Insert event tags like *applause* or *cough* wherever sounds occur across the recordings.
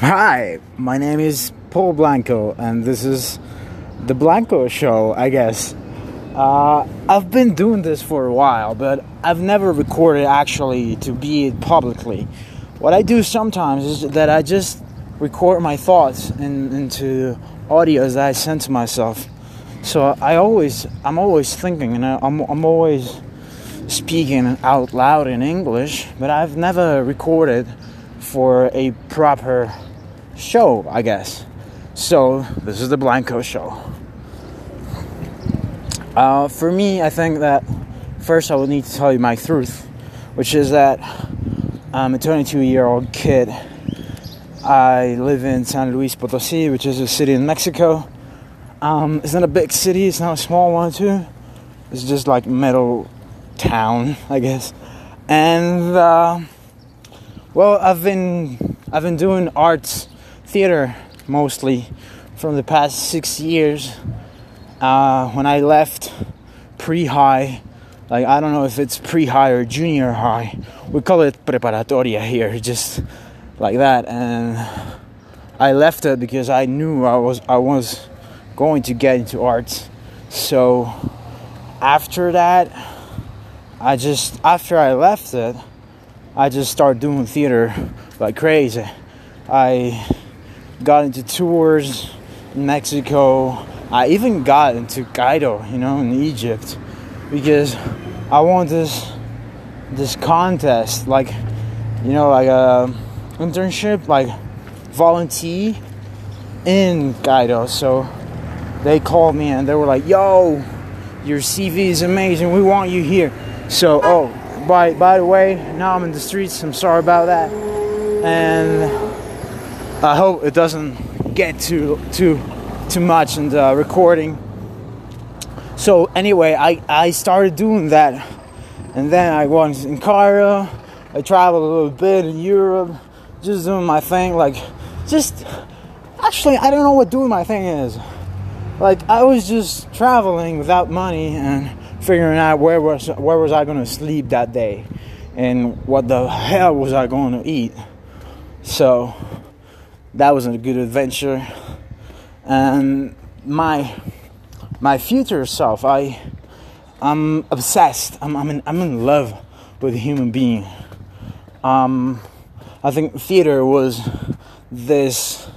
Hi, my name is Paul Blanco, and this is the Blanco Show, I guess. Uh, I've been doing this for a while, but I've never recorded actually to be it publicly. What I do sometimes is that I just record my thoughts in, into audios that I send to myself. So I always, I'm always thinking, and I'm, I'm always speaking out loud in English, but I've never recorded for a proper show, I guess. So, this is the Blanco show. Uh, for me, I think that first I will need to tell you my truth, which is that I'm a 22 year old kid. I live in San Luis Potosi, which is a city in Mexico. Um, it's not a big city, it's not a small one, too. It's just like middle town, *laughs* I guess. And uh, well, I've been I've been doing arts theater mostly from the past six years. Uh, when I left pre-high, like I don't know if it's pre-high or junior high. We call it preparatoria here, just like that. And I left it because I knew I was I was going to get into arts. So after that, I just after I left it, I just started doing theater like crazy. I got into tours in Mexico. I even got into Cairo, you know, in Egypt, because I want this this contest, like you know, like a internship, like volunteer in Cairo. So they called me and they were like, "Yo, your CV is amazing. We want you here." So, oh, by by the way, now I'm in the streets. I'm sorry about that, and I hope it doesn't get too too too much in the recording. So anyway, I I started doing that, and then I was in Cairo. I traveled a little bit in Europe, just doing my thing. Like, just actually, I don't know what doing my thing is. Like, I was just traveling without money and figuring out where was where was I going to sleep that day, and what the hell was I going to eat. So that was a good adventure. And my my future self, I I'm obsessed. I'm I'm in, I'm in love with a human being. Um, I think theater was this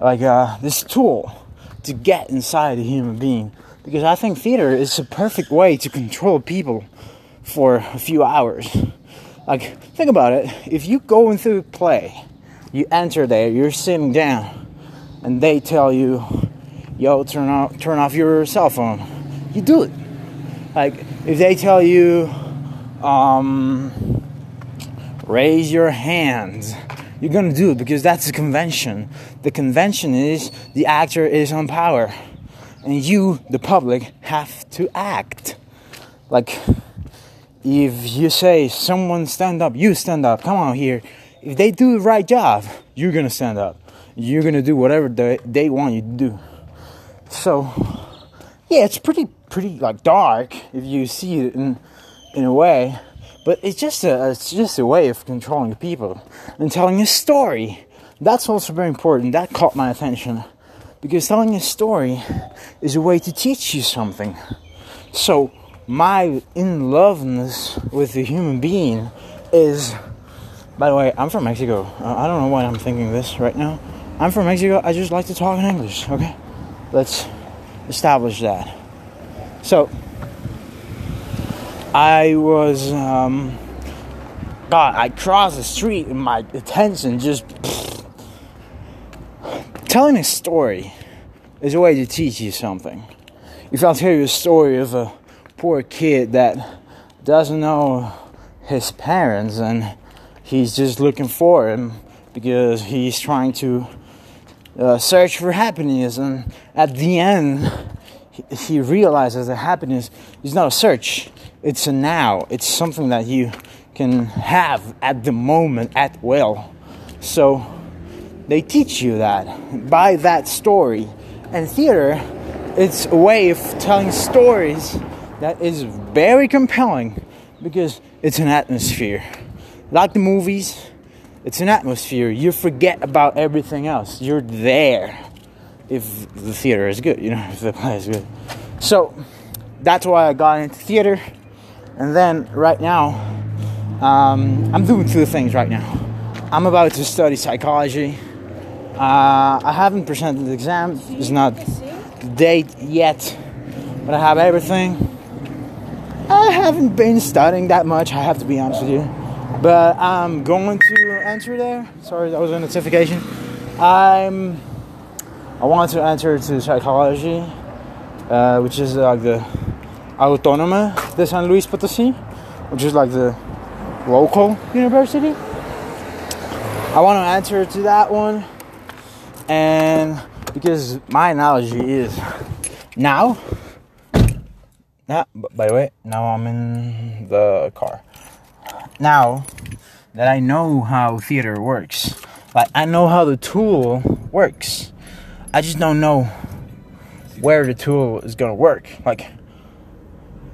like uh, this tool to get inside a human being because I think theater is a perfect way to control people for a few hours. Like think about it. If you go into a play you enter there, you're sitting down, and they tell you, "Yo, turn off, turn off your cell phone." You do it. Like if they tell you, um, "Raise your hands," you're gonna do it because that's the convention. The convention is the actor is on power, and you, the public, have to act. Like if you say, "Someone stand up," you stand up. Come on here if they do the right job, you're gonna stand up. You're gonna do whatever they, they want you to do. So, yeah, it's pretty pretty like dark if you see it in in a way, but it's just a it's just a way of controlling people and telling a story. That's also very important. That caught my attention because telling a story is a way to teach you something. So, my in loveness with the human being is by the way, I'm from Mexico. Uh, I don't know why I'm thinking this right now. I'm from Mexico. I just like to talk in English, okay? Let's establish that. So, I was, um, God, I crossed the street and my attention just. Pfft. *sniffs* Telling a story is a way to teach you something. If I'll tell you a story of a poor kid that doesn't know his parents and he's just looking for him because he's trying to uh, search for happiness. And at the end he, he realizes that happiness is not a search. It's a now. It's something that you can have at the moment at will. So they teach you that by that story. And theater it's a way of telling stories that is very compelling because it's an atmosphere like the movies, It's an atmosphere. You forget about everything else. You're there if the theater is good, you know, *laughs* if the play is good. So that's why I got into theater. And then right now, um, I'm doing two things right now. I'm about to study psychology. Uh, I haven't presented the exam. It's not the date yet, but I have everything. I haven't been studying that much. I have to be honest with you, but I'm going to enter there. Sorry, that was a notification. I'm. I want to enter to psychology, uh, which is like the Autónoma de San Luis Potosí, which is like the local university. I want to enter to that one and because my analogy is now now by the way now i'm in the car now that i know how theater works. Like i know how the tool works. I just don't know where the tool is gonna work. Like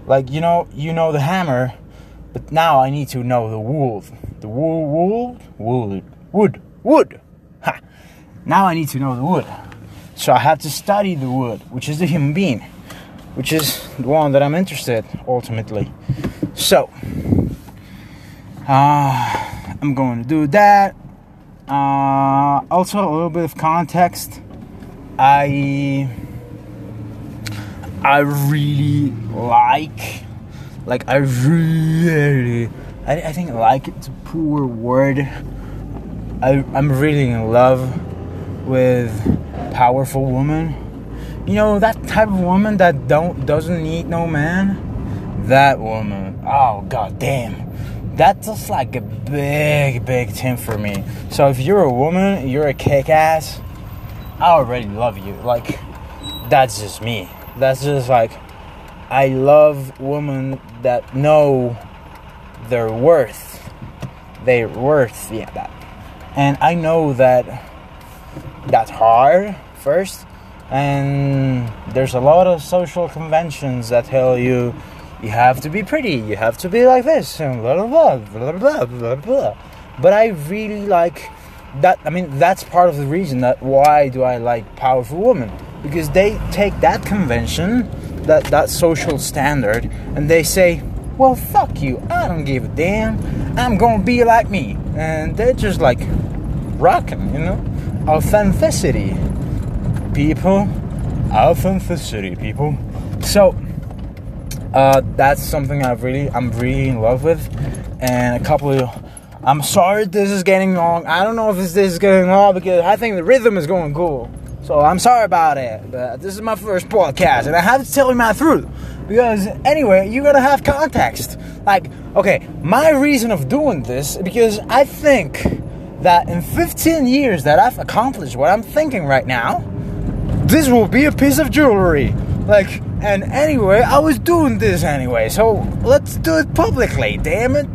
like you know you know the hammer but now i need to know the wood the wood wood wood wood. Ha! Now I need to know the wood. So I have to study the wood, which is the human being, which is the one that I'm interested ultimately. So uh, I'm going to do that. Uh, also, a little bit of context. I I really like, like I really, I, I think like it's a poor word. I I'm really in love with powerful woman. You know that type of woman that don't doesn't need no man. That woman. Oh god damn. That's just like a big, big thing for me. So if you're a woman, you're a kick ass, I already love you. Like that's just me. That's just like I love women that know their worth. Their worth, yeah, that. And I know that that's hard first and there's a lot of social conventions that tell you you have to be pretty. You have to be like this. And blah blah blah blah blah blah but i really like that. I mean that's part of the reason that why do i like powerful women? Because they take that convention that that social standard and they say well fuck you. I don't give a damn. I'm gonna be like me. And they're just like rocking you know? Authenticity, people. Authenticity, people. So uh, that's something I've really, I'm really in love with, and a couple of. I'm sorry this is getting long. I don't know if this, this is getting long because I think the rhythm is going cool. So I'm sorry about it. But this is my first podcast, and I have to tell you my truth because anyway, you gotta have context. Like, okay, my reason of doing this because I think that in 15 years that I've accomplished what I'm thinking right now, this will be a piece of jewelry. Like, and anyway, I was doing this anyway, so let's do it publicly, damn it.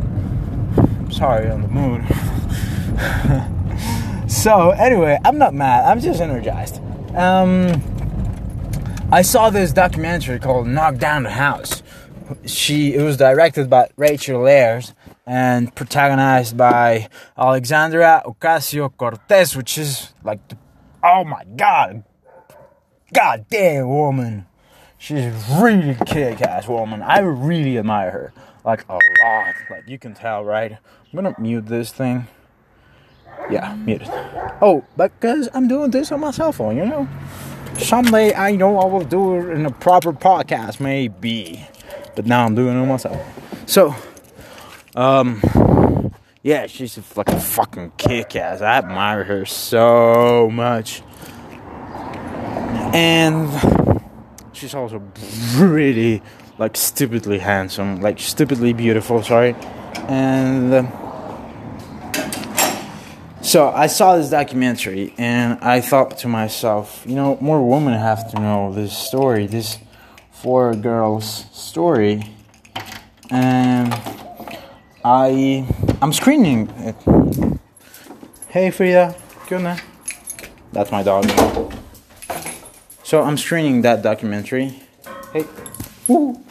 Sorry, on the mood. *laughs* so, anyway, I'm not mad, I'm just energized. Um, I saw this documentary called Knock Down the House. She, it was directed by Rachel Lears and protagonized by Alexandra Ocasio Cortez, which is like, the, oh my god, goddamn woman. She's really kick ass woman. I really admire her. Like a lot. Like you can tell, right? I'm gonna mute this thing. Yeah, mute it. Oh, because I'm doing this on my cell phone, you know? Someday I know I will do it in a proper podcast, maybe. But now I'm doing it on myself. So um, yeah, she's a fucking fucking kick ass. I admire her so much. And she's also really like, stupidly handsome, like, stupidly beautiful, sorry. And uh, so I saw this documentary and I thought to myself, you know, more women have to know this story, this four girls story. And I I'm screening it. Hey Frida, Gunnar. That's my dog. So I'm screening that documentary. Hey. Woo.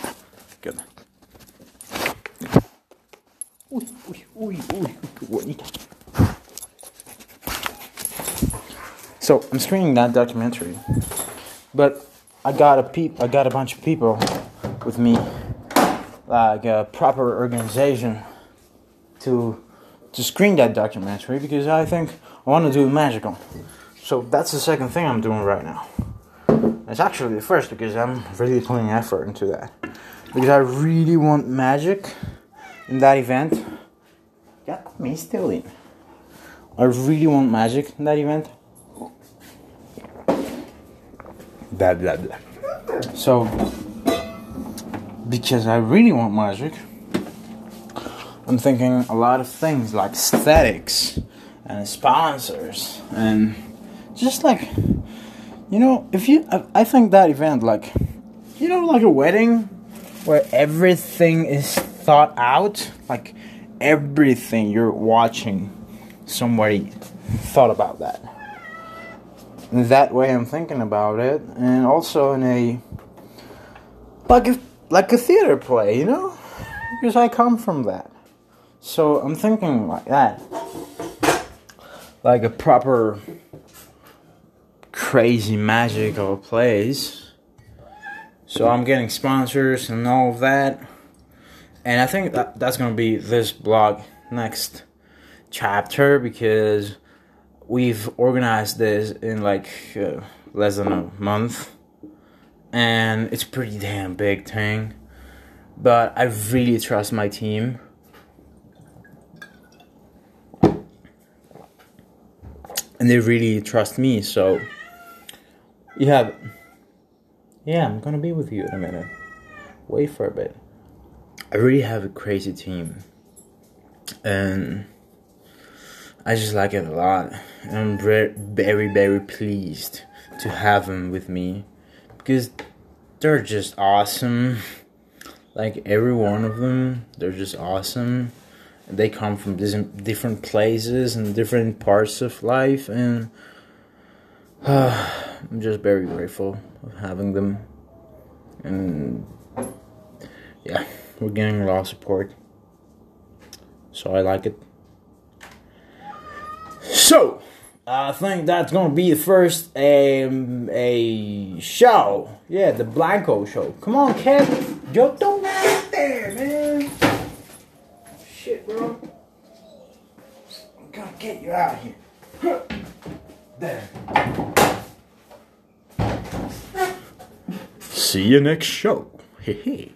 Good. So I'm screening that documentary, but I got a peep. I got a bunch of people with me, like a proper organization, to to screen that documentary because I think I want to do magical. So that's the second thing I'm doing right now. It's actually the first because I'm really putting effort into that. Because I really want magic in that event. Got me still in. I really want magic in that event. Blah blah blah. So, because I really want magic, I'm thinking a lot of things like aesthetics and sponsors and just like, you know, if you, I, think that event, like, you know, like a wedding where everything is thought out, like everything you're watching, somebody thought about that. That way I'm thinking about it, and also in a like a like a theater play, you know, because I come from that. So I'm thinking like that, like a proper crazy magic magical place. So I'm getting sponsors and all of that, and I think that that's gonna be this blog next chapter because we've organized this in like uh, less than a month. And it's a pretty damn big thing. But i really trust my team. And they really trust me so you have yeah i'm gonna be with you in a minute wait for a bit i really have a crazy team and I just like it a lot. I'm very, very, very pleased to have them with me because they're just awesome. Like every one of them, they're just awesome. They come from different places and different parts of life, and *sighs* I'm just very grateful of having them. And yeah, we're getting a lot of support, so I like it. So, I think that's gonna be the first um, a show. Yeah, the Blanco show. Come on, Kevin. Yo, don't right there, man. Shit, bro. I'm gonna get you out of here. See you next show. Hey, hey.